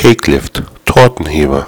Cakelift, Tortenheber.